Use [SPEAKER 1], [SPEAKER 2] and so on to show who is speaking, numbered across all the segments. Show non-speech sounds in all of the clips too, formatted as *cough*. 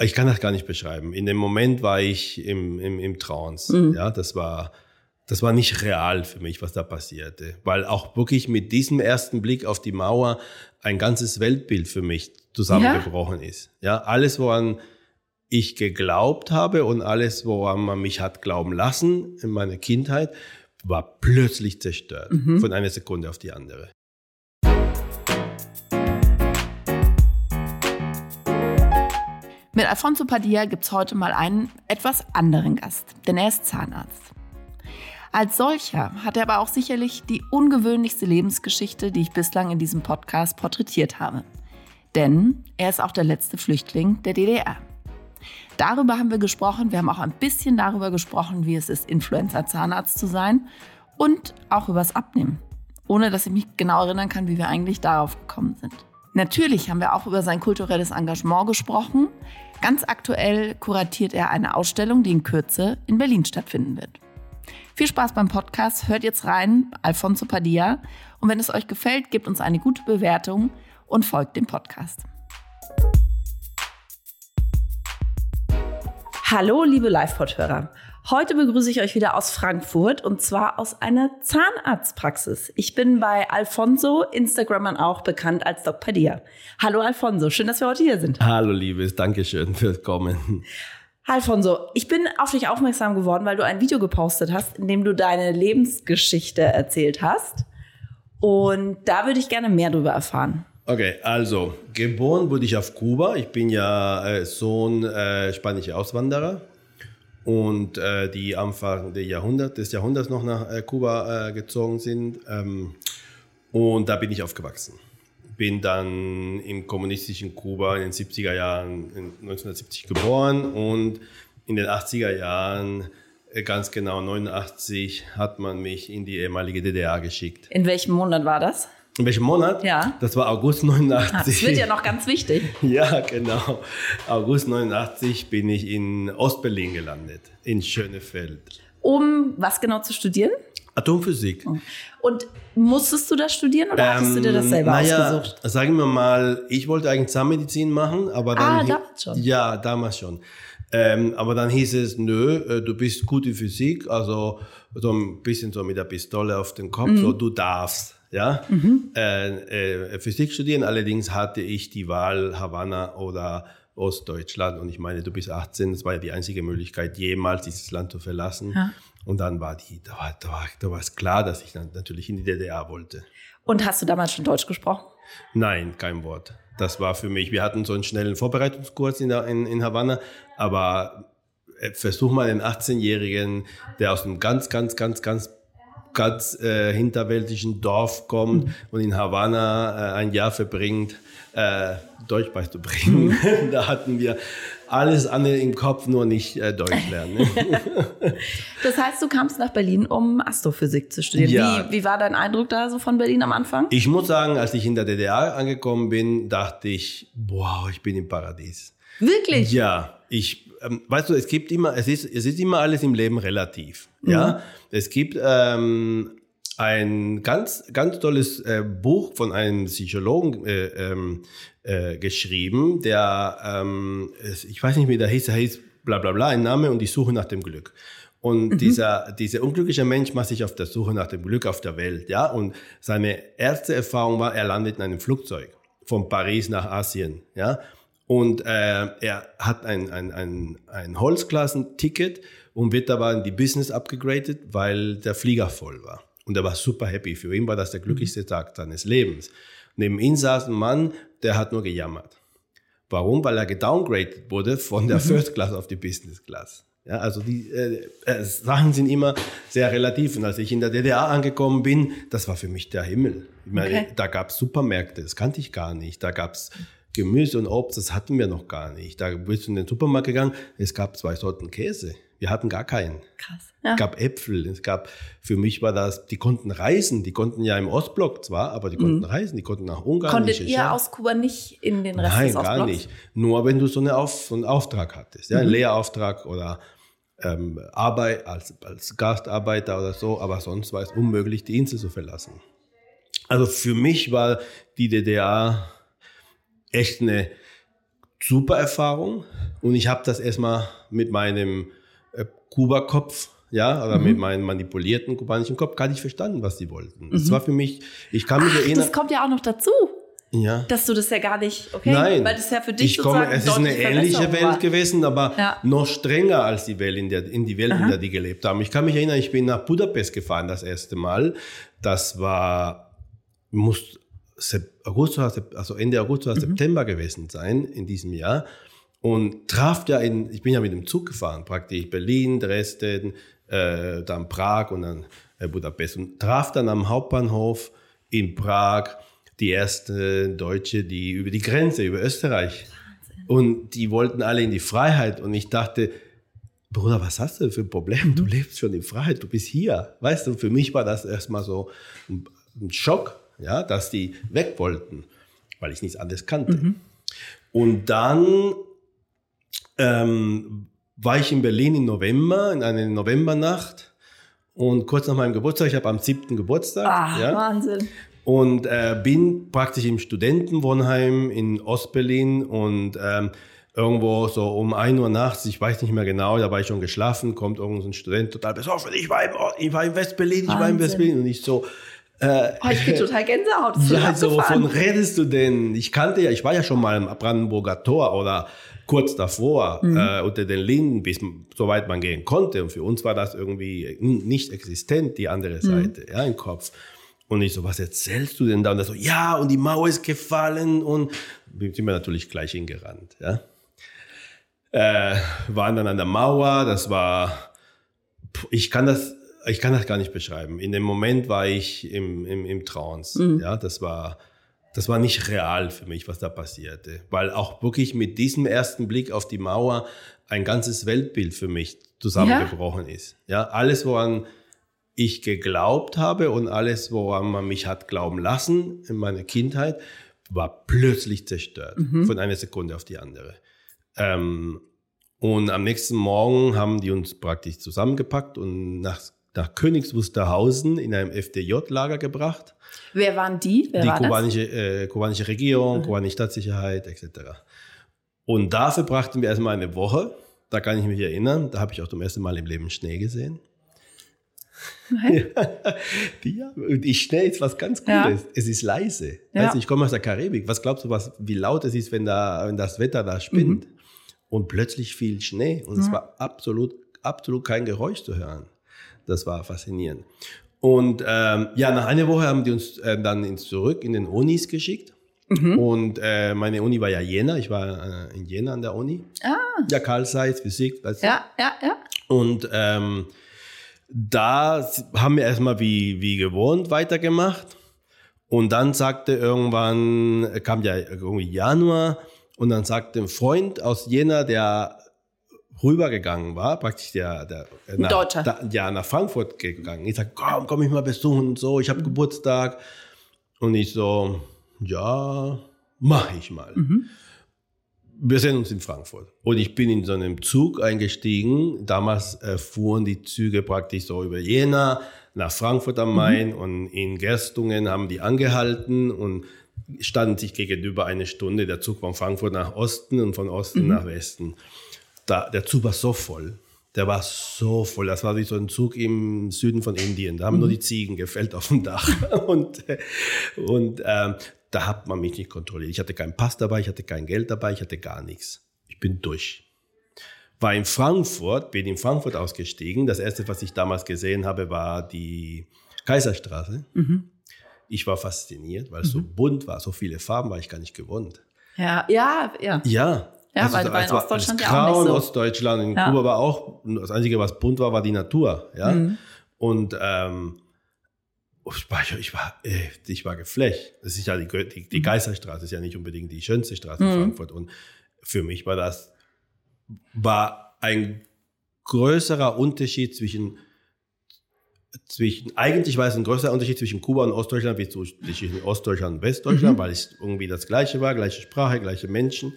[SPEAKER 1] ich kann das gar nicht beschreiben. In dem Moment war ich im, im, im Trance. Mhm. Ja, das war, das war nicht real für mich, was da passierte. Weil auch wirklich mit diesem ersten Blick auf die Mauer ein ganzes Weltbild für mich zusammengebrochen ja. ist. Ja, alles, woran ich geglaubt habe und alles, woran man mich hat glauben lassen in meiner Kindheit, war plötzlich zerstört. Mhm. Von einer Sekunde auf die andere.
[SPEAKER 2] Mit Alfonso Padilla gibt es heute mal einen etwas anderen Gast, denn er ist Zahnarzt. Als solcher hat er aber auch sicherlich die ungewöhnlichste Lebensgeschichte, die ich bislang in diesem Podcast porträtiert habe. Denn er ist auch der letzte Flüchtling der DDR. Darüber haben wir gesprochen. Wir haben auch ein bisschen darüber gesprochen, wie es ist, Influencer-Zahnarzt zu sein und auch übers Abnehmen. Ohne dass ich mich genau erinnern kann, wie wir eigentlich darauf gekommen sind. Natürlich haben wir auch über sein kulturelles Engagement gesprochen. Ganz aktuell kuratiert er eine Ausstellung, die in Kürze in Berlin stattfinden wird. Viel Spaß beim Podcast, hört jetzt rein, Alfonso Padilla. Und wenn es euch gefällt, gebt uns eine gute Bewertung und folgt dem Podcast. Hallo, liebe Live-Pod-Hörer. Heute begrüße ich euch wieder aus Frankfurt und zwar aus einer Zahnarztpraxis. Ich bin bei Alfonso, Instagramern auch bekannt als Doc Padilla. Hallo Alfonso, schön, dass wir heute hier sind.
[SPEAKER 1] Hallo Liebes, danke schön *laughs* fürs Kommen.
[SPEAKER 2] Alfonso, ich bin auf dich aufmerksam geworden, weil du ein Video gepostet hast, in dem du deine Lebensgeschichte erzählt hast. Und da würde ich gerne mehr darüber erfahren.
[SPEAKER 1] Okay, also geboren wurde ich auf Kuba. Ich bin ja äh, Sohn äh, spanischer Auswanderer und äh, die Anfang des Jahrhunderts, des Jahrhunderts noch nach äh, Kuba äh, gezogen sind. Ähm, und da bin ich aufgewachsen. Bin dann im kommunistischen Kuba in den 70er Jahren, 1970 geboren und in den 80er Jahren, äh, ganz genau 89, hat man mich in die ehemalige DDR geschickt.
[SPEAKER 2] In welchem Monat war das?
[SPEAKER 1] In welchem Monat?
[SPEAKER 2] Ja.
[SPEAKER 1] Das war August 89. Ah,
[SPEAKER 2] das wird ja noch ganz wichtig. *laughs*
[SPEAKER 1] ja, genau. August 89 bin ich in Ostberlin gelandet, in Schönefeld.
[SPEAKER 2] Um was genau zu studieren?
[SPEAKER 1] Atomphysik. Oh.
[SPEAKER 2] Und musstest du das studieren oder ähm, hattest du dir das ähm, selber naja, ausgesucht?
[SPEAKER 1] Sagen wir mal, ich wollte eigentlich Zahnmedizin machen, aber dann.
[SPEAKER 2] Ah, damals schon.
[SPEAKER 1] Ja, damals schon. Ähm, aber dann hieß es, nö, äh, du bist gut in Physik, also so ein bisschen so mit der Pistole auf den Kopf, mhm. so du darfst ja, mhm. äh, äh, Physik studieren. Allerdings hatte ich die Wahl Havanna oder Ostdeutschland und ich meine, du bist 18, das war ja die einzige Möglichkeit, jemals dieses Land zu verlassen. Ja. Und dann war die, da war, da war, da war es klar, dass ich dann natürlich in die DDR wollte.
[SPEAKER 2] Und hast du damals schon Deutsch gesprochen?
[SPEAKER 1] Nein, kein Wort. Das war für mich, wir hatten so einen schnellen Vorbereitungskurs in, der, in, in Havanna, aber äh, versuch mal einen 18-Jährigen, der aus einem ganz, ganz, ganz, ganz ganz äh, hinterwäldlichen Dorf kommt mhm. und in Havanna äh, ein Jahr verbringt, äh, Deutsch beizubringen. Mhm. *laughs* da hatten wir alles andere im Kopf, nur nicht äh, Deutsch lernen. Ne? *laughs*
[SPEAKER 2] das heißt, du kamst nach Berlin, um Astrophysik zu studieren. Ja. Wie, wie war dein Eindruck da so von Berlin am Anfang?
[SPEAKER 1] Ich muss sagen, als ich in der DDR angekommen bin, dachte ich, wow, ich bin im Paradies.
[SPEAKER 2] Wirklich?
[SPEAKER 1] Ja, ich ähm, weißt du, es gibt immer, es ist, es ist immer alles im Leben relativ. Mhm. Ja, es gibt ähm, ein ganz, ganz tolles äh, Buch von einem Psychologen äh, ähm, äh, geschrieben, der, ähm, ich weiß nicht, wie der hieß, der hieß bla bla bla, ein Name und die Suche nach dem Glück. Und mhm. dieser, dieser unglückliche Mensch macht sich auf der Suche nach dem Glück auf der Welt, ja. Und seine erste Erfahrung war, er landet in einem Flugzeug von Paris nach Asien, ja. Und äh, er hat ein, ein, ein, ein Holzklassenticket und wird aber in die Business abgegradet, weil der Flieger voll war. Und er war super happy. Für ihn war das der glücklichste mhm. Tag seines Lebens. Neben ihm saß ein Mann, der hat nur gejammert. Warum? Weil er gedowngraded wurde von der. *laughs* First Class auf die Business Class. Ja, also die äh, äh, Sachen sind immer sehr relativ. Und als ich in der DDR angekommen bin, das war für mich der Himmel. Ich meine, okay. da gab es Supermärkte, das kannte ich gar nicht. Da gab es Gemüse und Obst, das hatten wir noch gar nicht. Da bist du in den Supermarkt gegangen, es gab zwei Sorten Käse. Wir hatten gar keinen.
[SPEAKER 2] Krass.
[SPEAKER 1] Ja. Es gab Äpfel, es gab, für mich war das, die konnten reisen, die konnten ja im Ostblock zwar, aber die konnten mhm. reisen, die konnten nach Ungarn.
[SPEAKER 2] Konntet ihr ja. aus Kuba nicht in den Rest
[SPEAKER 1] Nein,
[SPEAKER 2] des
[SPEAKER 1] Ostblocks? gar nicht. Nur wenn du so, eine Auf, so einen Auftrag hattest, ja, mhm. einen Lehrauftrag oder ähm, Arbeit als, als Gastarbeiter oder so, aber sonst war es unmöglich, die Insel zu verlassen. Also für mich war die DDR echt eine super Erfahrung und ich habe das erstmal mit meinem äh, Kuba-Kopf, ja, oder mhm. mit meinem manipulierten kubanischen Kopf gar nicht verstanden, was die wollten. Das mhm. war für mich, ich kann mich
[SPEAKER 2] Ach,
[SPEAKER 1] erinnern.
[SPEAKER 2] Das kommt ja auch noch dazu.
[SPEAKER 1] Ja.
[SPEAKER 2] Dass du das ja gar nicht, okay?
[SPEAKER 1] Nein.
[SPEAKER 2] Weil das ja für dich
[SPEAKER 1] ich komme, es ist eine ähnliche Welt war. gewesen, aber ja. noch strenger als die Welt, in, der, in die Welt, Aha. in der die gelebt haben. Ich kann mich erinnern, ich bin nach Budapest gefahren das erste Mal. Das war, muss August, also Ende August oder mhm. September gewesen sein in diesem Jahr. Und traf ja in, ich bin ja mit dem Zug gefahren, praktisch Berlin, Dresden, äh, dann Prag und dann äh, Budapest. Und traf dann am Hauptbahnhof in Prag die erste Deutsche, die über die Grenze, über Österreich. Und die wollten alle in die Freiheit. Und ich dachte, Bruder, was hast du für ein Problem? Du lebst schon in Freiheit, du bist hier. Weißt du, für mich war das erstmal so ein Schock, ja, dass die weg wollten, weil ich nichts anderes kannte. Mhm. Und dann ähm, war ich in Berlin im November, in einer Novembernacht. Und kurz nach meinem Geburtstag, ich habe am 7. Geburtstag.
[SPEAKER 2] Ah, ja, Wahnsinn
[SPEAKER 1] und äh, bin praktisch im Studentenwohnheim in Ostberlin und ähm, irgendwo so um 1 Uhr nachts, ich weiß nicht mehr genau, da war ich schon geschlafen, kommt irgendein Student total besoffen, ich war im, ich war in Westberlin, ich war in Westberlin und ich so,
[SPEAKER 2] äh, oh, ich bin total Gänsehaut. *laughs*
[SPEAKER 1] Ja, so, wovon redest du denn? Ich kannte ja, ich war ja schon mal im Brandenburger Tor oder kurz davor mhm. äh, unter den Linden, bis soweit man gehen konnte. Und für uns war das irgendwie nicht existent, die andere mhm. Seite, mhm. ja, im Kopf. Und ich so, was erzählst du denn da? Und er so, ja, und die Mauer ist gefallen und sind wir natürlich gleich hingerannt, ja. Äh, waren dann an der Mauer, das war, ich kann das, ich kann das gar nicht beschreiben. In dem Moment war ich im, im, im Trance, mhm. ja, das war, das war nicht real für mich, was da passierte, weil auch wirklich mit diesem ersten Blick auf die Mauer ein ganzes Weltbild für mich zusammengebrochen ja? ist. Ja, alles, woran ich geglaubt habe und alles, woran man mich hat glauben lassen in meiner Kindheit, war plötzlich zerstört mhm. von einer Sekunde auf die andere. Ähm, und am nächsten Morgen haben die uns praktisch zusammengepackt und nach, nach Königs Wusterhausen in einem FDJ-Lager gebracht.
[SPEAKER 2] Wer waren die? Wer
[SPEAKER 1] die war kubanische, äh, kubanische Regierung, mhm. kubanische Stadtsicherheit etc. Und dafür brachten wir erstmal eine Woche. Da kann ich mich erinnern. Da habe ich auch zum ersten Mal im Leben Schnee gesehen. *laughs* ja, und ich stelle jetzt was ganz Cooles. Ja. Es ist leise. Ja. Weißt, ich komme aus der Karibik. Was glaubst du, was, wie laut es ist, wenn, da, wenn das Wetter da spinnt? Mhm. Und plötzlich fiel Schnee und mhm. es war absolut, absolut kein Geräusch zu hören. Das war faszinierend. Und ähm, ja, nach einer Woche haben die uns äh, dann ins, zurück in den Unis geschickt. Mhm. Und äh, meine Uni war ja Jena. Ich war äh, in Jena an der Uni. Ah. Ja, Karl Zeiss, Physik.
[SPEAKER 2] Weißt du? Ja, ja, ja.
[SPEAKER 1] Und ähm, da haben wir erstmal wie, wie gewohnt weitergemacht. Und dann sagte irgendwann, kam ja irgendwie Januar, und dann sagte ein Freund aus Jena, der rübergegangen war, praktisch der, der
[SPEAKER 2] nach, Deutscher.
[SPEAKER 1] Da, ja, nach Frankfurt gegangen. Ich sag, komm, komm ich mal besuchen und so, ich habe mhm. Geburtstag. Und ich so, ja, mach ich mal. Mhm wir sehen uns in Frankfurt. Und ich bin in so einem Zug eingestiegen. Damals äh, fuhren die Züge praktisch so über Jena nach Frankfurt am Main mhm. und in Gerstungen haben die angehalten und standen sich gegenüber eine Stunde. Der Zug von Frankfurt nach Osten und von Osten mhm. nach Westen. Da, der Zug war so voll. Der war so voll. Das war wie so ein Zug im Süden von Indien. Da haben mhm. nur die Ziegen gefällt auf dem Dach. *laughs* und und ähm, da hat man mich nicht kontrolliert. Ich hatte keinen Pass dabei, ich hatte kein Geld dabei, ich hatte gar nichts. Ich bin durch. War in Frankfurt, bin in Frankfurt ausgestiegen. Das erste, was ich damals gesehen habe, war die Kaiserstraße. Mhm. Ich war fasziniert, weil es mhm. so bunt war, so viele Farben war ich gar nicht gewohnt.
[SPEAKER 2] Ja, ja, ja.
[SPEAKER 1] Ja.
[SPEAKER 2] Ja, also, weil, weil in Ostdeutschland
[SPEAKER 1] ja auch nicht so. Ostdeutschland, in ja. Kuba war auch, das Einzige, was bunt war, war die Natur. Ja. Mhm. Und ähm, ich war, ich war, äh, ich war geflecht. Das ist ja die, die, die mhm. Geisterstraße, ist ja nicht unbedingt die schönste Straße in mhm. Frankfurt. Und für mich war das, war ein größerer Unterschied zwischen, zwischen, eigentlich war es ein größerer Unterschied zwischen Kuba und Ostdeutschland wie zwischen Ostdeutschland und Westdeutschland, mhm. weil es irgendwie das Gleiche war, gleiche Sprache, gleiche Menschen.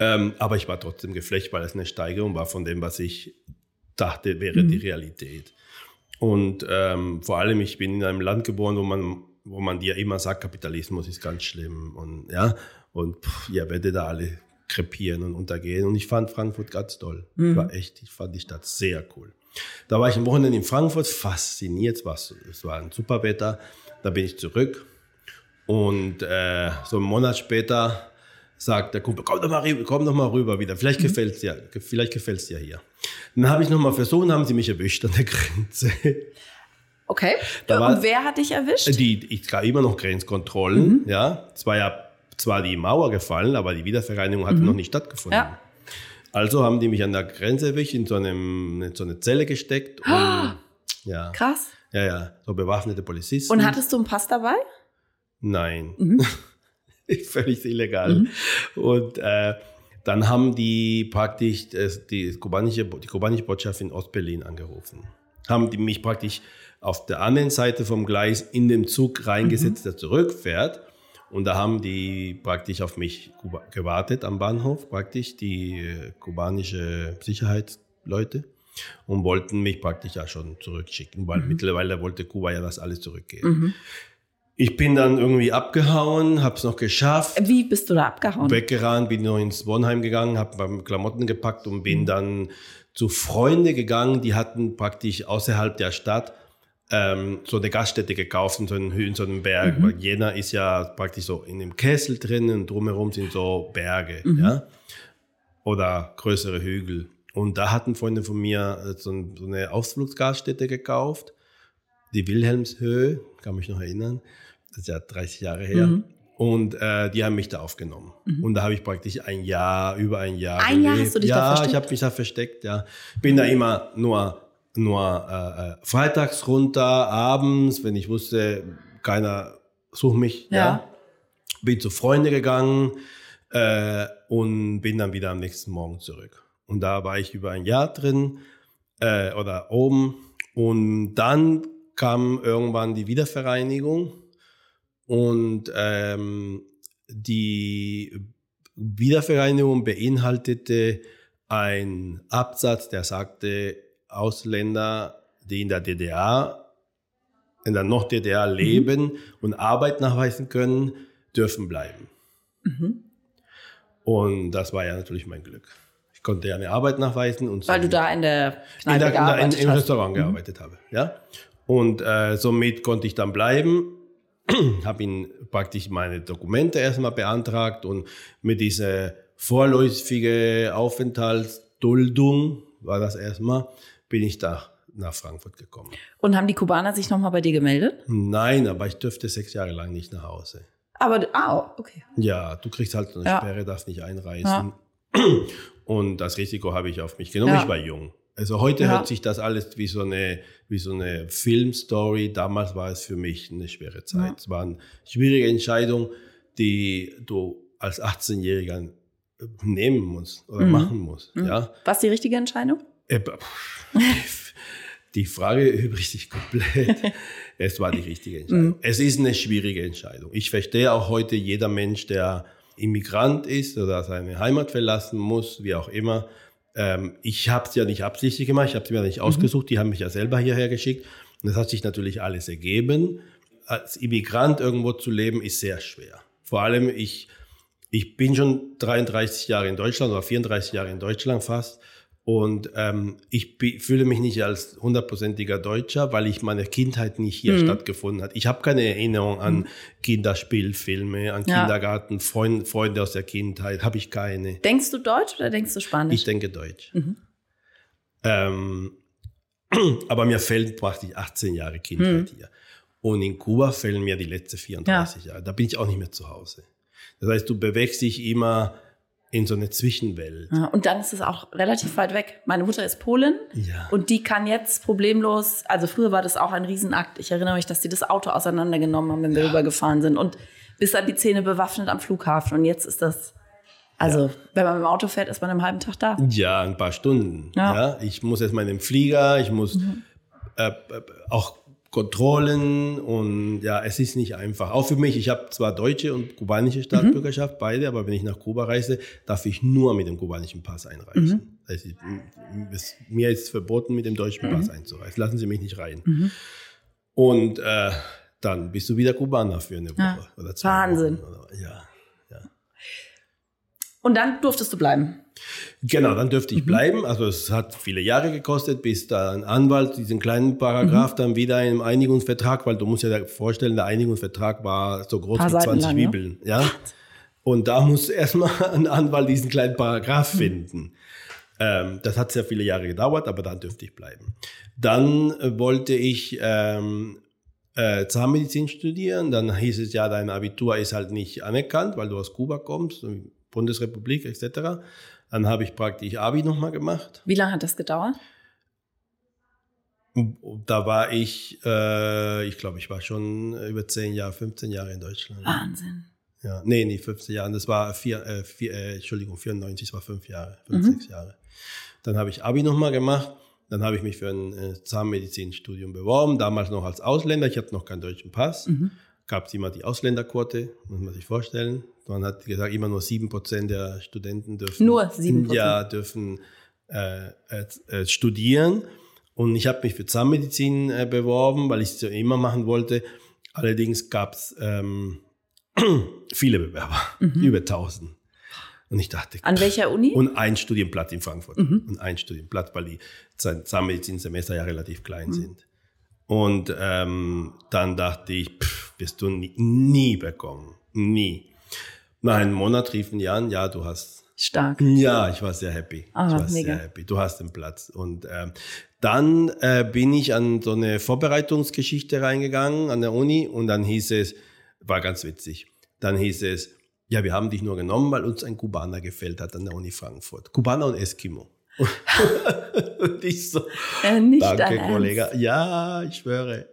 [SPEAKER 1] Ähm, aber ich war trotzdem geflecht, weil es eine Steigerung war von dem, was ich dachte, wäre mhm. die Realität. Und ähm, vor allem, ich bin in einem Land geboren, wo man, wo man dir immer sagt, Kapitalismus ist ganz schlimm. Und ja, Und pff, ja, werde da alle krepieren und untergehen. Und ich fand Frankfurt ganz toll. Mhm. War echt, ich fand die Stadt sehr cool. Da war ich am Wochenende in Frankfurt, fasziniert. Es war, es war ein super Wetter. Da bin ich zurück. Und äh, so einen Monat später sagt der Kumpel, komm doch mal rüber, komm doch mal rüber wieder. Vielleicht mhm. gefällt es dir, vielleicht gefällt's dir hier. Dann habe ich noch mal versucht, haben sie mich erwischt an der Grenze.
[SPEAKER 2] Okay. Da und wer hat dich erwischt?
[SPEAKER 1] Die, ich gab immer noch Grenzkontrollen. Mhm. Ja, es war ja zwar die Mauer gefallen, aber die Wiedervereinigung hatte mhm. noch nicht stattgefunden. Ja. Also haben die mich an der Grenze erwischt, in so, einem, in so eine Zelle gesteckt. Und, oh,
[SPEAKER 2] ja. Krass.
[SPEAKER 1] Ja, ja, so bewaffnete Polizisten.
[SPEAKER 2] Und hattest du einen Pass dabei?
[SPEAKER 1] Nein. Mhm. *laughs* *laughs* Völlig illegal. Mhm. Und äh, dann haben die praktisch äh, die kubanische, die kubanische Botschaft in Ostberlin angerufen. Haben die mich praktisch auf der anderen Seite vom Gleis in den Zug reingesetzt, mhm. der zurückfährt. Und da haben die praktisch auf mich gewartet am Bahnhof, praktisch die äh, kubanische Sicherheitsleute und wollten mich praktisch ja schon zurückschicken, weil mhm. mittlerweile wollte Kuba ja das alles zurückgeben. Mhm. Ich bin dann irgendwie abgehauen, habe es noch geschafft.
[SPEAKER 2] Wie bist du da abgehauen?
[SPEAKER 1] Weggerannt, bin noch ins Wohnheim gegangen, habe beim Klamotten gepackt und bin dann zu Freunden gegangen, die hatten praktisch außerhalb der Stadt ähm, so eine Gaststätte gekauft in so einem, in so einem Berg. Mhm. Weil Jena ist ja praktisch so in einem Kessel drin und drumherum sind so Berge, mhm. ja. Oder größere Hügel. Und da hatten Freunde von mir äh, so, eine Ausflugsgaststätte gekauft, die Wilhelmshöhe, kann mich noch erinnern. Das ist ja 30 Jahre her. Mhm. Und äh, die haben mich da aufgenommen. Mhm. Und da habe ich praktisch ein Jahr, über ein Jahr.
[SPEAKER 2] Ein gelebt. Jahr hast du dich
[SPEAKER 1] ja,
[SPEAKER 2] da versteckt?
[SPEAKER 1] Ja, ich habe mich da versteckt, ja. Bin da immer nur nur äh, äh, freitags runter, abends, wenn ich wusste, keiner sucht mich. Ja. ja. Bin zu Freunden gegangen äh, und bin dann wieder am nächsten Morgen zurück. Und da war ich über ein Jahr drin äh, oder oben. Und dann kam irgendwann die Wiedervereinigung und ähm, die Wiedervereinigung beinhaltete ein Absatz, der sagte, Ausländer, die in der DDR, in der Noch-DDR mhm. leben mhm. und Arbeit nachweisen können, dürfen bleiben. Mhm. Und das war ja natürlich mein Glück. Ich konnte ja eine Arbeit nachweisen. Und
[SPEAKER 2] Weil du da in der
[SPEAKER 1] Kneipe in der, gearbeitet in, Im Restaurant mhm. gearbeitet habe. Ja? Und äh, somit konnte ich dann bleiben. *clears throat* habe ihn praktisch meine Dokumente erstmal beantragt und mit dieser vorläufige Aufenthaltsduldung war das erstmal, bin ich da nach Frankfurt gekommen.
[SPEAKER 2] Und haben die Kubaner sich nochmal bei dir gemeldet?
[SPEAKER 1] Nein, aber ich dürfte sechs Jahre lang nicht nach Hause.
[SPEAKER 2] Aber, ah, okay.
[SPEAKER 1] Ja, du kriegst halt eine ja. Sperre, darfst nicht einreisen. Ja. *clears throat* Und das Risiko habe ich auf mich genommen. Ja. Ich war jung. Also heute hört sich das alles wie so eine, wie so eine Filmstory. Damals war es für mich eine schwere Zeit. Es war eine schwierige Entscheidung, die du als 18-Jähriger nehmen musst oder mhm. machen musst. Mhm. Ja.
[SPEAKER 2] Was die richtige Entscheidung? Äh, *laughs*
[SPEAKER 1] die Frage *laughs* übrigens sich komplett. Es war die richtige Entscheidung. Mhm. Es ist eine schwierige Entscheidung. Ich verstehe auch heute jeder Mensch, der Immigrant ist oder seine Heimat verlassen muss, wie auch immer. Ähm, ich habe es ja nicht absichtlich gemacht, ich habe es mir nicht mhm. ausgesucht, die haben mich ja selber hierher geschickt. Und das hat sich natürlich alles ergeben. Als Immigrant irgendwo zu leben, ist sehr schwer. Vor allem, ich, ich bin schon 33 Jahre in Deutschland oder 34 Jahre in Deutschland fast. Und ähm, ich fühle mich nicht als hundertprozentiger Deutscher, weil ich meine Kindheit nicht hier mhm. stattgefunden hat. Ich habe keine Erinnerung an mhm. Kinderspielfilme, an ja. Kindergarten, Freund, Freunde aus der Kindheit, habe ich keine.
[SPEAKER 2] Denkst du Deutsch oder denkst du Spanisch?
[SPEAKER 1] Ich denke Deutsch. Mhm. Ähm, *clears throat* aber mir fehlen praktisch 18 Jahre Kindheit mhm. hier. Und in Kuba fehlen mir die letzten 34 ja. Jahre. Da bin ich auch nicht mehr zu Hause. Das heißt, du bewegst dich immer in so eine Zwischenwelt.
[SPEAKER 2] Ja, und dann ist es auch relativ weit weg. Meine Mutter ist Polin ja. und die kann jetzt problemlos, also früher war das auch ein Riesenakt. Ich erinnere mich, dass die das Auto auseinandergenommen haben, wenn wir ja. rübergefahren sind und bis an die Zähne bewaffnet am Flughafen. Und jetzt ist das, also ja. wenn man mit dem Auto fährt, ist man einen halben Tag da.
[SPEAKER 1] Ja, ein paar Stunden. Ja. Ich muss erst mal in den Flieger, ich muss mhm. äh, auch Kontrollen und ja, es ist nicht einfach. Auch für mich, ich habe zwar deutsche und kubanische Staatsbürgerschaft, mhm. beide, aber wenn ich nach Kuba reise, darf ich nur mit dem kubanischen Pass einreisen. Mhm. Also, es, mir ist verboten, mit dem deutschen mhm. Pass einzureisen. Lassen Sie mich nicht rein. Mhm. Und äh, dann bist du wieder Kubaner für eine Woche ja.
[SPEAKER 2] oder zwei Wahnsinn.
[SPEAKER 1] Wochen. ja, ja.
[SPEAKER 2] Und dann durftest du bleiben.
[SPEAKER 1] Genau, dann dürfte ich mhm. bleiben. Also es hat viele Jahre gekostet, bis da ein Anwalt diesen kleinen Paragraph mhm. dann wieder im Einigungsvertrag, weil du musst dir vorstellen, der Einigungsvertrag war so groß wie 20 lang, Bibeln. Ja? ja? Und da muss erstmal *laughs* ein Anwalt diesen kleinen Paragraph mhm. finden. Ähm, das hat sehr viele Jahre gedauert, aber dann dürfte ich bleiben. Dann äh, wollte ich ähm, äh, Zahnmedizin studieren. Dann hieß es ja, dein Abitur ist halt nicht anerkannt, weil du aus Kuba kommst, Bundesrepublik etc. Dann habe ich praktisch Abi nochmal gemacht.
[SPEAKER 2] Wie lange hat das gedauert?
[SPEAKER 1] Da war ich, äh, ich glaube, ich war schon über 10 Jahre, 15 Jahre in Deutschland.
[SPEAKER 2] Wahnsinn.
[SPEAKER 1] Ja, nee, nicht 15 Jahre. Das war vier, äh, vier äh, Entschuldigung, 94, das war fünf Jahre, fünf, mhm. sechs Jahre. Dann habe ich Abi nochmal gemacht. Dann habe ich mich für ein äh, Zahnmedizinstudium beworben, damals noch als Ausländer. Ich hatte noch keinen deutschen Pass. Mhm. Gab es immer die Ausländerquote, muss man sich vorstellen. Man hat gesagt, immer nur sieben Prozent der Studenten dürfen,
[SPEAKER 2] nur sieben
[SPEAKER 1] ja, dürfen äh, äh, äh, studieren. Und ich habe mich für Zahnmedizin äh, beworben, weil ich es ja immer machen wollte. Allerdings gab es ähm, *clears throat* viele Bewerber, mhm. über 1000. Und ich dachte,
[SPEAKER 2] an welcher Uni?
[SPEAKER 1] Und ein Studienplatz in Frankfurt. Mhm. Und ein Studienplatz, weil die Zahnmedizinsemester ja relativ klein mhm. sind. Und ähm, dann dachte ich, pff, wirst du nie, nie bekommen. Nie. Nach einem Monat riefen die an, ja, du hast.
[SPEAKER 2] Stark.
[SPEAKER 1] Ja, ich war sehr happy. Ah, ich war mega. sehr happy. Du hast den Platz. Und ähm, dann äh, bin ich an so eine Vorbereitungsgeschichte reingegangen an der Uni und dann hieß es, war ganz witzig, dann hieß es, ja, wir haben dich nur genommen, weil uns ein Kubaner gefällt hat an der Uni Frankfurt. Kubaner und Eskimo. *laughs* und ich so, äh, nicht danke, Kollege. Ja, ich schwöre.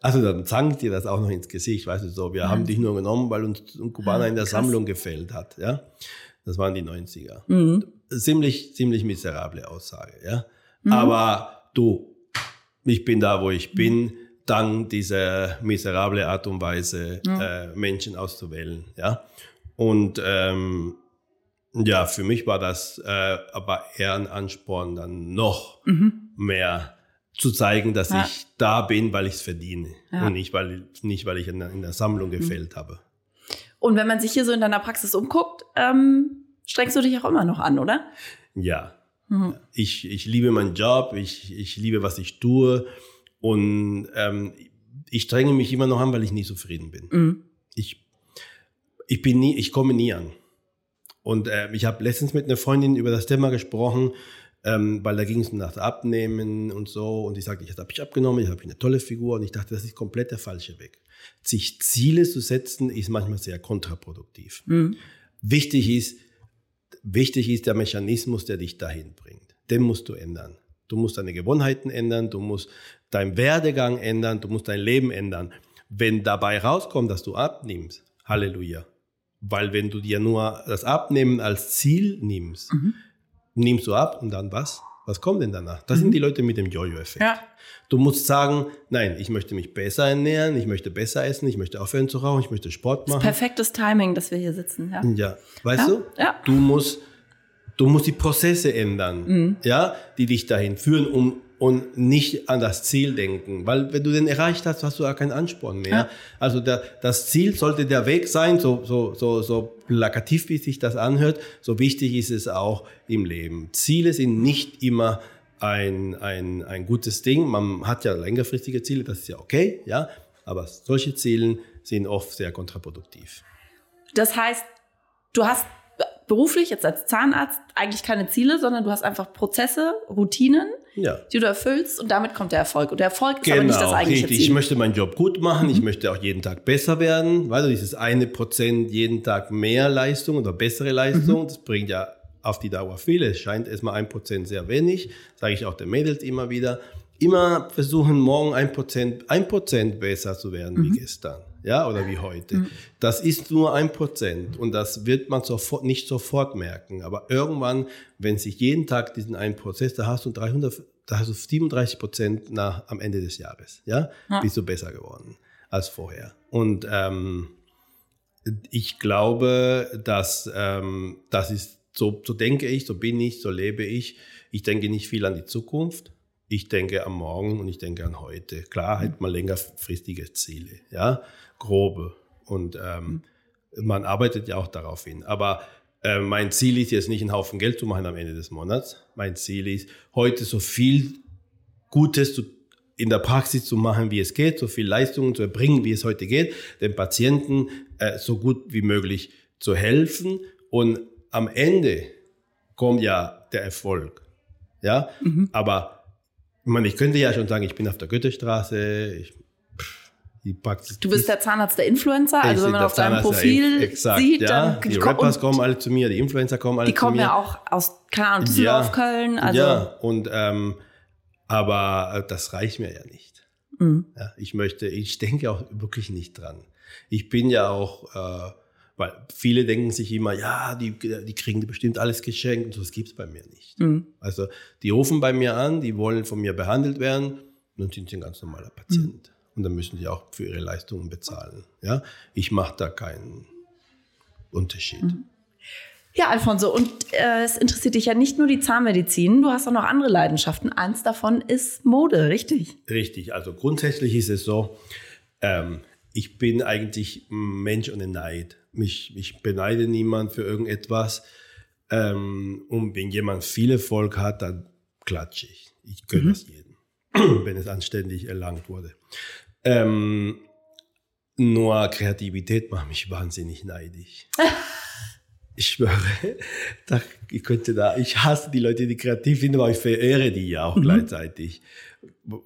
[SPEAKER 1] Also dann sagen die das auch noch ins Gesicht, weißt du, so, wir ja. haben dich nur genommen, weil uns ein Kubaner in der Krass. Sammlung gefällt hat, ja. Das waren die 90er. Mhm. Ziemlich, ziemlich miserable Aussage, ja. Mhm. Aber du, ich bin da, wo ich bin, dank dieser miserable Art und Weise, mhm. äh, Menschen auszuwählen, ja. Und ähm, ja, für mich war das äh, aber eher ein Ansporn, dann noch mhm. mehr zu zeigen, dass ja. ich da bin, weil ich es verdiene ja. und nicht weil, nicht, weil ich in der, in der Sammlung mhm. gefällt mhm. habe.
[SPEAKER 2] Und wenn man sich hier so in deiner Praxis umguckt, ähm, strengst du dich auch immer noch an, oder?
[SPEAKER 1] Ja. Mhm. Ich, ich liebe meinen Job, ich, ich liebe, was ich tue und ähm, ich strenge mich immer noch an, weil ich nie zufrieden bin. Mhm. Ich ich bin nie, ich komme nie an. Und äh, ich habe letztens mit einer Freundin über das Thema gesprochen, ähm, weil da ging es um das Abnehmen und so. Und ich sagte, ich habe ich abgenommen, ich habe eine tolle Figur. Und ich dachte, das ist komplett der falsche Weg. Sich Ziele zu setzen, ist manchmal sehr kontraproduktiv. Mhm. Wichtig ist, wichtig ist der Mechanismus, der dich dahin bringt. Den musst du ändern. Du musst deine Gewohnheiten ändern, du musst deinen Werdegang ändern, du musst dein Leben ändern. Wenn dabei rauskommt, dass du abnimmst, Halleluja. Weil wenn du dir nur das Abnehmen als Ziel nimmst, mhm. Nimmst du ab und dann was? Was kommt denn danach? Das mhm. sind die Leute mit dem Jojo-Effekt. Ja. Du musst sagen, nein, ich möchte mich besser ernähren, ich möchte besser essen, ich möchte aufhören zu rauchen, ich möchte Sport machen.
[SPEAKER 2] perfektes Timing, dass wir hier sitzen. Ja,
[SPEAKER 1] ja. weißt ja. du? Ja. Du musst, du musst die Prozesse ändern, mhm. ja, die dich dahin führen, um und nicht an das Ziel denken. Weil wenn du den erreicht hast, hast du ja keinen Ansporn mehr. Ja. Also der, das Ziel sollte der Weg sein, so, so, so, so plakativ wie sich das anhört, so wichtig ist es auch im Leben. Ziele sind nicht immer ein, ein, ein gutes Ding. Man hat ja längerfristige Ziele, das ist ja okay, ja. Aber solche Ziele sind oft sehr kontraproduktiv.
[SPEAKER 2] Das heißt, du hast beruflich, jetzt als Zahnarzt, eigentlich keine Ziele, sondern du hast einfach Prozesse, Routinen, ja. die du erfüllst und damit kommt der Erfolg. Und der Erfolg ist genau, aber nicht das genau, eigentliche richtig.
[SPEAKER 1] Ziel. Ich möchte meinen Job gut machen, mhm. ich möchte auch jeden Tag besser werden, weil du dieses eine Prozent jeden Tag mehr Leistung oder bessere Leistung, mhm. das bringt ja auf die Dauer viel. Es scheint erstmal ein Prozent sehr wenig, sage ich auch den Mädels immer wieder. Immer versuchen, morgen ein Prozent, ein Prozent besser zu werden mhm. wie gestern ja, oder wie heute. Mhm. Das ist nur ein Prozent und das wird man sofort, nicht sofort merken. Aber irgendwann, wenn sich jeden Tag diesen einen Prozess, da hast du 300, da hast du 37 Prozent nach, am Ende des Jahres, ja, ja. bist du besser geworden als vorher. Und ähm, ich glaube, dass ähm, das ist so, so denke ich, so bin ich, so lebe ich. Ich denke nicht viel an die Zukunft. Ich denke am Morgen und ich denke an heute. Klar, halt mal längerfristige Ziele, ja grobe. Und ähm, man arbeitet ja auch darauf hin. Aber Äh, mein Ziel ist jetzt nicht einen Haufen Geld zu machen am Ende des Monats. Mein Ziel ist, heute so viel Gutes zu, in der Praxis zu machen, wie es geht, so viel Leistungen zu erbringen, wie es heute geht, den Patienten äh, so gut wie möglich zu helfen. Und am Ende kommt ja der Erfolg. Ja, mhm. aber ich, meine, ich könnte ja schon sagen, ich bin auf der Goethestraße, ich
[SPEAKER 2] Du bist der Zahnarzt der Influencer, also wenn man auf deinem Profil exakt, sieht,
[SPEAKER 1] ja. dann die Rappers kommen alle zu mir, die Influencer kommen alle
[SPEAKER 2] zu mir. Die kommen ja auch aus, keine Ahnung, Düsseldorf, ja, Köln. Also
[SPEAKER 1] ja, und ähm, aber äh, das reicht mir ja nicht. Mhm. Ja, ich möchte, ich denke auch wirklich nicht dran. Ich bin ja auch, äh, weil viele denken sich immer, ja, die, die kriegen bestimmt alles geschenkt und so, das gibt's bei mir nicht. Mhm. Also die rufen bei mir an, die wollen von mir behandelt werden, dann sind sie ein ganz normaler Patient. Mhm und dann müssen die auch für ihre Leistungen bezahlen. Ja, ich mache da keinen Unterschied. Mhm.
[SPEAKER 2] Ja, Alfonso, und äh, es interessiert dich ja nicht nur die Zahnmedizin, du hast auch noch andere Leidenschaften. Eins davon ist Mode, richtig?
[SPEAKER 1] Richtig, also grundsätzlich ist es so, ähm, ich bin eigentlich Mensch ohne Neid. Mich, ich beneide niemand für irgendetwas. Ähm, und wenn jemand viel Erfolg hat, dann klatsche ich. Ich gönne mhm. es jedem, *clears throat* wenn es anständig erlangt wurde. Ähm, nur Kreativität macht mich wahnsinnig neidisch. *laughs* ich schwöre, *laughs* da, ich könnte da, ich hasse die Leute, die kreativ sind, aber ich verehre die ja auch mhm. gleichzeitig.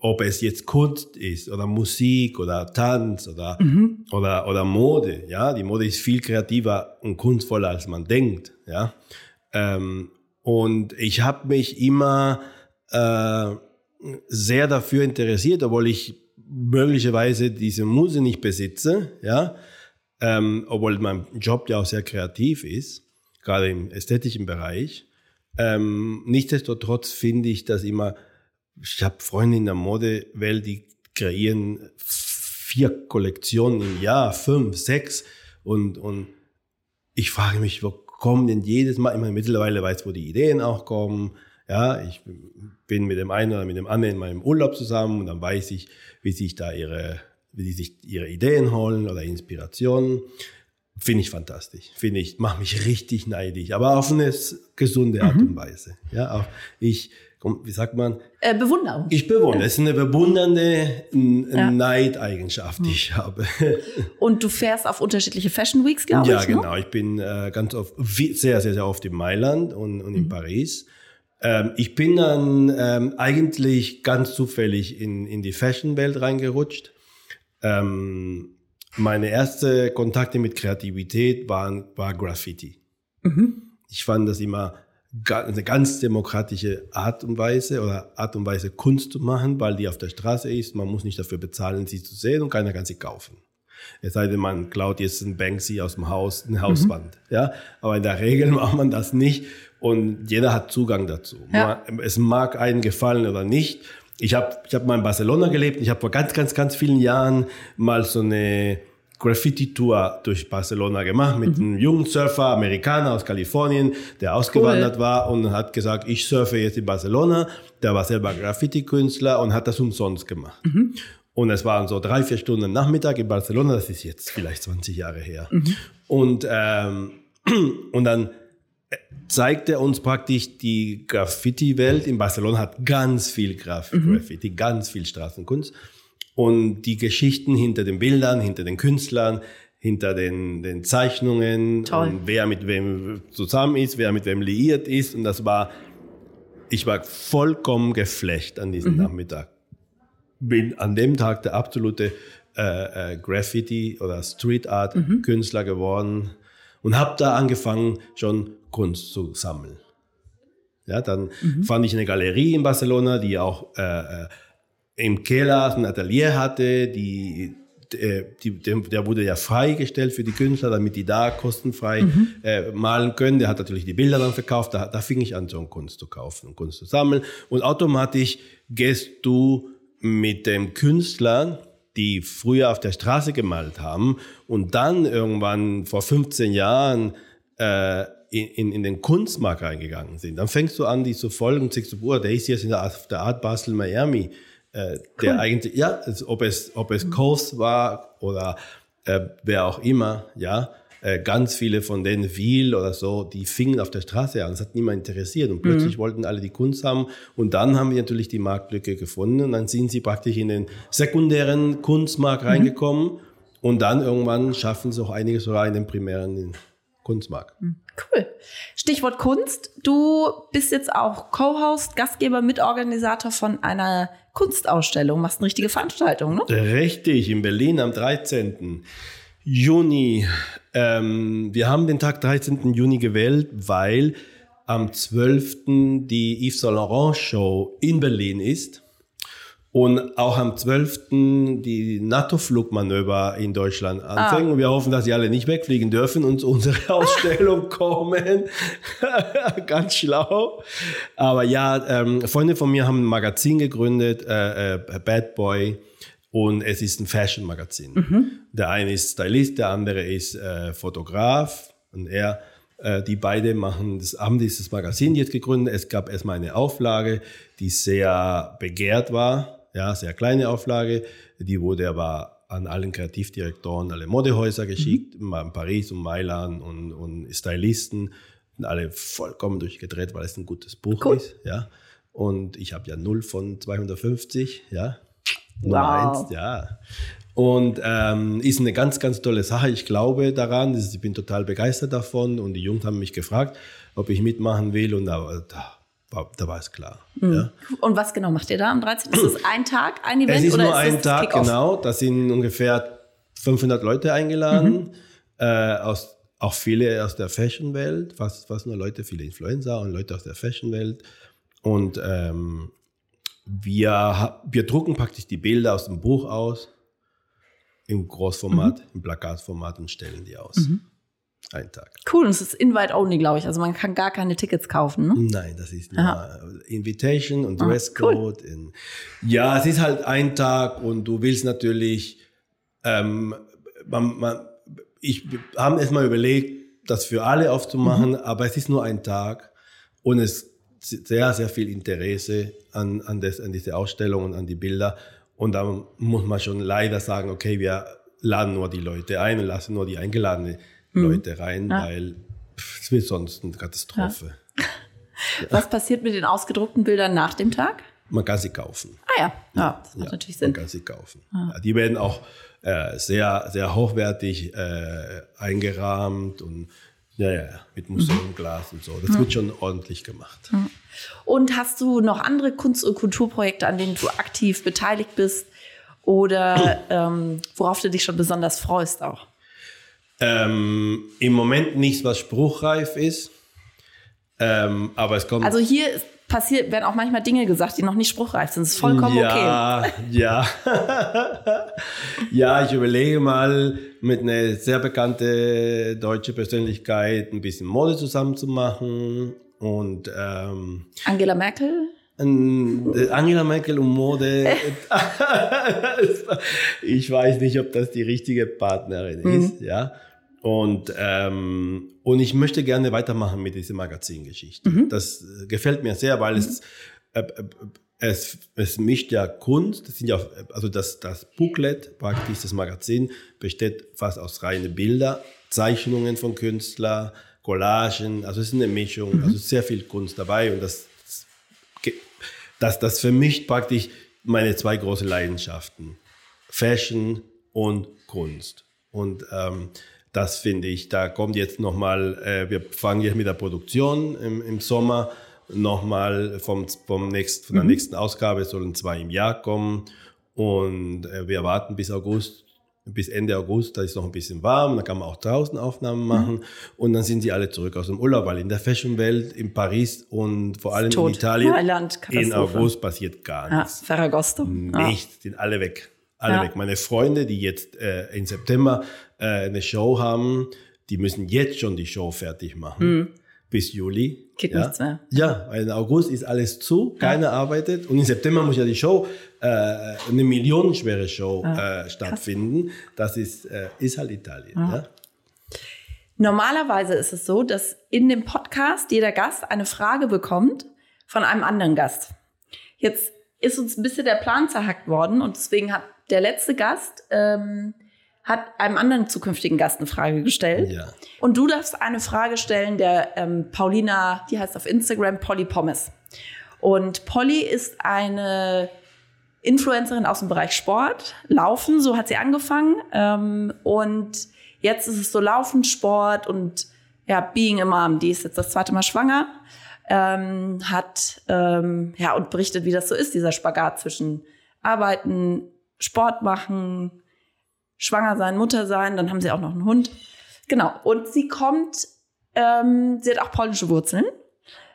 [SPEAKER 1] Ob es jetzt Kunst ist oder Musik oder Tanz oder, mhm. oder, oder Mode, ja. Die Mode ist viel kreativer und kunstvoller, als man denkt, ja. Ähm, und ich habe mich immer äh, sehr dafür interessiert, obwohl ich möglicherweise diese Muse nicht besitze, ja, ähm, obwohl mein Job ja auch sehr kreativ ist, gerade im ästhetischen Bereich. Ähm, nichtsdestotrotz finde ich das immer, ich habe Freunde in der Modewelt, die kreieren vier Kollektionen im Jahr, fünf, sechs und, und ich frage mich, wo kommen denn jedes Mal, ich meine, mittlerweile weiß, wo die Ideen auch kommen, ja, ich bin mit dem einen oder mit dem anderen in meinem Urlaub zusammen und dann weiß ich, wie sich da ihre, die sich ihre Ideen holen oder Inspirationen. Finde ich fantastisch. Finde ich, macht mich richtig neidisch, aber auf eine gesunde Art mhm. und Weise. Ja, auch ich, wie sagt man?
[SPEAKER 2] Äh, Bewunderung.
[SPEAKER 1] Ich bewundere. Es ist eine bewundernde ja. Neideigenschaft, die ich habe. *laughs*
[SPEAKER 2] Und du fährst auf unterschiedliche Fashion Weeks, glaube
[SPEAKER 1] ja,
[SPEAKER 2] ich.
[SPEAKER 1] Ja, genau. Ne? Ich bin äh, ganz oft, sehr, sehr, sehr oft in Mailand und, und in mhm. Paris. Ähm, ich bin dann ähm, eigentlich ganz zufällig in, in die Fashion-Welt reingerutscht. Ähm, meine erste Kontakte mit Kreativität waren, war Graffiti. Mhm. Ich fand das immer eine ganz demokratische Art und Weise oder Art und Weise Kunst zu machen, weil die auf der Straße ist. Man muss nicht dafür bezahlen, sie zu sehen und keiner kann sie kaufen. Es sei denn, man klaut jetzt ein Banksy aus dem Haus, eine Hauswand. Mhm. Ja, aber in der Regel *laughs* macht man das nicht und jeder hat Zugang dazu. Ja. Es mag einen gefallen oder nicht. Ich habe ich hab mal in Barcelona gelebt. Ich habe vor ganz, ganz, ganz vielen Jahren mal so eine Graffiti-Tour durch Barcelona gemacht mit mhm. einem jungen Surfer, Amerikaner aus Kalifornien, der ausgewandert cool. war und hat gesagt, ich surfe jetzt in Barcelona. Der war selber Graffiti-Künstler und hat das umsonst gemacht. Mhm. Und es waren so drei, vier Stunden Nachmittag in Barcelona, das ist jetzt vielleicht 20 Jahre her. Mhm. Und, ähm, *clears throat* und dann zeigt er uns praktisch die Graffiti-Welt. In Barcelona hat ganz viel Graf mhm. Graffiti, ganz viel Straßenkunst. Und die Geschichten hinter den Bildern, hinter den Künstlern, hinter den, den Zeichnungen, Toll. und wer mit wem zusammen ist, wer mit wem liiert ist. Und das war, ich war vollkommen geflecht an diesem mhm. Nachmittag. Bin an dem Tag der absolute äh, äh, Graffiti- oder Street Art-Künstler mhm. geworden und habe da angefangen, schon Kunst zu sammeln. Ja, dann mhm. fand ich eine Galerie in Barcelona, die auch äh, äh im Keller ein Atelier hatte, die, äh, die, der wurde ja freigestellt für die Künstler, damit die da kostenfrei mhm. äh, malen können. Der hat natürlich die Bilder dann verkauft. Da, da fing ich an, so Kunst zu kaufen und Kunst zu sammeln. Und automatisch gehst du mit dem Künstler die früher auf der Straße gemalt haben und dann irgendwann vor 15 Jahren äh, in, in, in den Kunstmarkt reingegangen sind. Dann fängst du an, die zu folgen und sagst du, boah, der ist jetzt in der, auf der Art Basel Miami. Äh, der eigentlich, ja, ob es, ob es Coast war oder äh, wer auch immer, ja, äh, ganz viele von denen, Wiel oder so, die fingen auf der Straße an. Das hat niemand interessiert. Und plötzlich mhm. wollten alle die Kunst haben. Und dann haben wir natürlich die Marktlücke gefunden. Und dann sind sie praktisch in den sekundären Kunstmarkt mhm. reingekommen. Und dann irgendwann schaffen sie auch einige sogar in den primären Kunstmarkt.
[SPEAKER 2] Mhm. Cool. Stichwort Kunst. Du bist jetzt auch Co-Host, Gastgeber, Mitorganisator von einer Kunstausstellung. Machst eine richtige Veranstaltung, ne?
[SPEAKER 1] Richtig, in Berlin am 13. Juni. Ähm, wir haben den Tag 13. Juni gewählt, weil am 12. die Yves Saint Laurent Show in Berlin ist. Und auch am 12. die NATO-Flugmanöver in Deutschland anfangen. Ah. Und wir hoffen, dass sie alle nicht wegfliegen dürfen und zu unserer *laughs* Ausstellung kommen. *laughs* Ganz schlau. Aber ja, ähm, Freunde von mir haben ein Magazin gegründet, äh, äh, Bad Boy. Und es ist ein Fashion-Magazin. Mhm. Der eine ist Stylist, der andere ist äh, Fotograf. Und er äh, die beide machen, das, haben dieses Magazin jetzt gegründet. Es gab erstmal eine Auflage, die sehr begehrt war ja, sehr kleine Auflage. Die wurde aber an allen Kreativdirektoren, alle Modehäuser geschickt, mhm. in Paris und Mailand und, und Stylisten. Und alle vollkommen durchgedreht, weil es ein gutes Buch cool. ist. Ja. Und ich habe ja 0 von 250, ja. Nummer wow. eins, ja. Und ähm, ist eine ganz, ganz tolle Sache. Ich glaube daran, ich bin total begeistert davon. Und die Jungs haben mich gefragt, ob ich mitmachen will. Und da, da da war es klar. Mhm. Ja.
[SPEAKER 2] Und was genau macht ihr da am 13.? Ist es ein Tag, ein Event?
[SPEAKER 1] Es ist oder nur ist ein Tag, genau. Da sind ungefähr 500 Leute eingeladen, mhm. äh, aus, auch viele aus der Fashion-Welt, fast, fast nur Leute, viele Influencer und Leute aus der Fashion-Welt. Und ähm, wir, wir drucken praktisch die Bilder aus dem Buch aus, im Großformat, mhm. im Plakatformat und stellen die aus. Ein Tag.
[SPEAKER 2] Cool, und es ist Invite-only, glaube ich. Also man kann gar keine Tickets kaufen, ne?
[SPEAKER 1] Nein, das ist. Invitation und Dresscode. Cool. ja, es ist halt ein Tag und du willst natürlich, ähm, man, man, ich habe erstmal überlegt, das für alle aufzumachen, mhm. aber es ist nur ein Tag und es ist sehr, sehr viel Interesse an, an, das, an diese Ausstellung und an die Bilder. Und da muss man schon leider sagen, okay, wir laden nur die Leute ein und lassen nur die Eingeladenen. Leute rein, ja. weil es wird sonst eine Katastrophe. Ja. *laughs*
[SPEAKER 2] Was passiert mit den ausgedruckten Bildern nach dem Tag?
[SPEAKER 1] Man kann sie kaufen.
[SPEAKER 2] Ah ja, ja, das macht natürlich Sinn.
[SPEAKER 1] Man kann sie kaufen. Ah. die werden auch äh, sehr, sehr hochwertig äh, eingerahmt und ja, ja, mit Museumglas mhm. und so. Das mhm. wird schon ordentlich gemacht.
[SPEAKER 2] Und hast du noch andere Kunst- und Kulturprojekte, an denen du aktiv beteiligt bist oder *clears throat* ähm, worauf du dich schon besonders freust auch?
[SPEAKER 1] Ähm, Im Moment nichts, was spruchreif ist. Ähm, aber es kommt.
[SPEAKER 2] Also hier passiert, werden auch manchmal Dinge gesagt, die noch nicht spruchreif sind. Das ist vollkommen
[SPEAKER 1] ja,
[SPEAKER 2] okay.
[SPEAKER 1] Ja, ja. ich überlege mal, mit einer sehr bekannten deutschen Persönlichkeit ein bisschen Mode zusammen zu machen. Und ähm,
[SPEAKER 2] Angela Merkel?
[SPEAKER 1] Äh, Angela Merkel und Mode. *laughs* ich weiß nicht, ob das die richtige Partnerin mhm. ist, ja. Und, ähm, und ich möchte gerne weitermachen mit dieser Magazingeschichte. Mhm. Das äh, gefällt mir sehr, weil mhm. es, äh, äh, es, es mischt ja Kunst, das sind ja, also das, das Booklet, praktisch das Magazin, besteht fast aus reinen Bilder, Zeichnungen von Künstlern, Collagen, also es ist eine Mischung, mhm. also sehr viel Kunst dabei und das, das, das vermischt praktisch meine zwei großen Leidenschaften, Fashion und Kunst. Und ähm, das finde ich, da kommt jetzt nochmal, äh, wir fangen jetzt mit der Produktion im, im Sommer, nochmal vom, vom nächst, von der mhm. nächsten Ausgabe sollen zwei im Jahr kommen und äh, wir warten bis August, bis Ende August, da ist noch ein bisschen warm, da kann man auch draußen Aufnahmen mhm. machen mhm. und dann sind sie alle zurück aus dem Urlaub, weil in der Fashionwelt in Paris und vor allem in Italien in August passiert gar nichts.
[SPEAKER 2] Ja, Ferragosto.
[SPEAKER 1] Nichts, sind alle weg alle ja. weg. Meine Freunde, die jetzt äh, im September äh, eine Show haben, die müssen jetzt schon die Show fertig machen. Mhm. Bis Juli.
[SPEAKER 2] Geht ja. nichts mehr.
[SPEAKER 1] Ja, weil im August ist alles zu, keiner ja. arbeitet. Und im September muss ja die Show, äh, eine millionenschwere Show äh, stattfinden. Das ist, äh, ist halt Italien. Ja.
[SPEAKER 2] Normalerweise ist es so, dass in dem Podcast jeder Gast eine Frage bekommt von einem anderen Gast. Jetzt ist uns ein bisschen der Plan zerhackt worden und deswegen hat der letzte Gast ähm, hat einem anderen zukünftigen Gast eine Frage gestellt.
[SPEAKER 1] Ja.
[SPEAKER 2] Und du darfst eine Frage stellen der ähm, Paulina, die heißt auf Instagram Polly Pommes. Und Polly ist eine Influencerin aus dem Bereich Sport, Laufen, so hat sie angefangen. Ähm, und jetzt ist es so Laufen, Sport und ja, Being a Mom. Die ist jetzt das zweite Mal schwanger, ähm, hat ähm, ja und berichtet, wie das so ist, dieser Spagat zwischen Arbeiten, Sport machen, schwanger sein, Mutter sein. Dann haben sie auch noch einen Hund. Genau. Und sie kommt, ähm, sie hat auch polnische Wurzeln.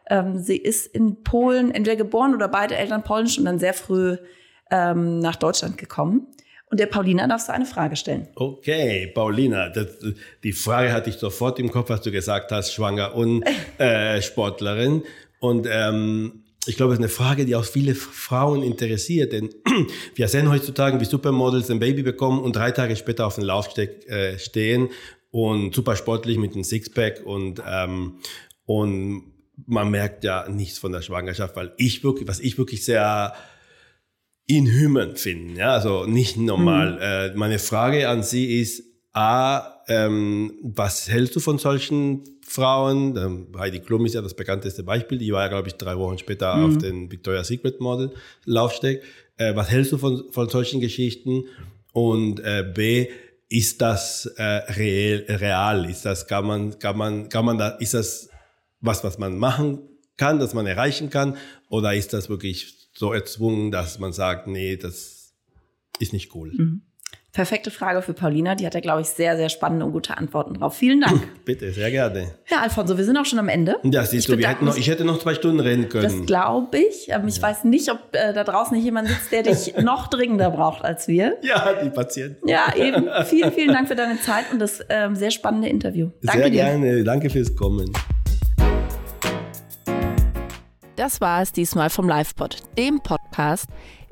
[SPEAKER 2] Ähm, sie ist in Polen entweder geboren oder beide Eltern polnisch und dann sehr früh ähm, nach Deutschland gekommen. Und der Paulina darfst du eine Frage stellen.
[SPEAKER 1] Okay, Paulina, das, die Frage hatte ich sofort im Kopf, was du gesagt hast, schwanger und *laughs* äh, Sportlerin. Und ähm, ich glaube, es ist eine Frage, die auch viele Frauen interessiert, denn *clears throat* wir sehen heutzutage, wie Supermodels ein Baby bekommen und drei Tage später auf dem Laufsteg äh, stehen und super sportlich mit einem Sixpack und ähm, und man merkt ja nichts von der Schwangerschaft, weil ich wirklich, was ich wirklich sehr inhuman finden. Ja, also nicht normal. Mhm. Äh, meine Frage an Sie ist, A, ähm, was hältst du von solchen Frauen? Ähm, Heidi Klum ist ja das bekannteste Beispiel. Die war ja, glaube ich, drei Wochen später mhm. auf den Victoria's Secret Model Laufsteg. Äh, was hältst du von, von solchen Geschichten? Und äh, B, ist das äh, real, real? Ist das, kann man, kann man, kann man da, ist das was, was man machen kann, das man erreichen kann? Oder ist das wirklich so erzwungen, dass man sagt, nee, das ist nicht cool. Mhm.
[SPEAKER 2] Perfekte Frage für Paulina. Die hat ja, glaube ich, sehr, sehr spannende und gute Antworten drauf. Vielen Dank. *laughs*
[SPEAKER 1] Bitte, sehr gerne.
[SPEAKER 2] Ja, Alfonso, wir sind auch schon am Ende.
[SPEAKER 1] Ja, siehst ich du, wir hätten noch, ich hätte noch zwei Stunden reden können.
[SPEAKER 2] Das glaube ich. Ähm, ich ja. weiß nicht, ob äh, da draußen nicht jemand sitzt, der dich *laughs* noch dringender braucht als wir.
[SPEAKER 1] Ja, die Patienten.
[SPEAKER 2] Ja, eben. *laughs* Vielen, vielen Dank für deine Zeit und das ähm, sehr spannende Interview.
[SPEAKER 1] Danke sehr dir. gerne. Danke fürs Kommen.
[SPEAKER 2] Das war es diesmal vom LivePod, dem Podcast,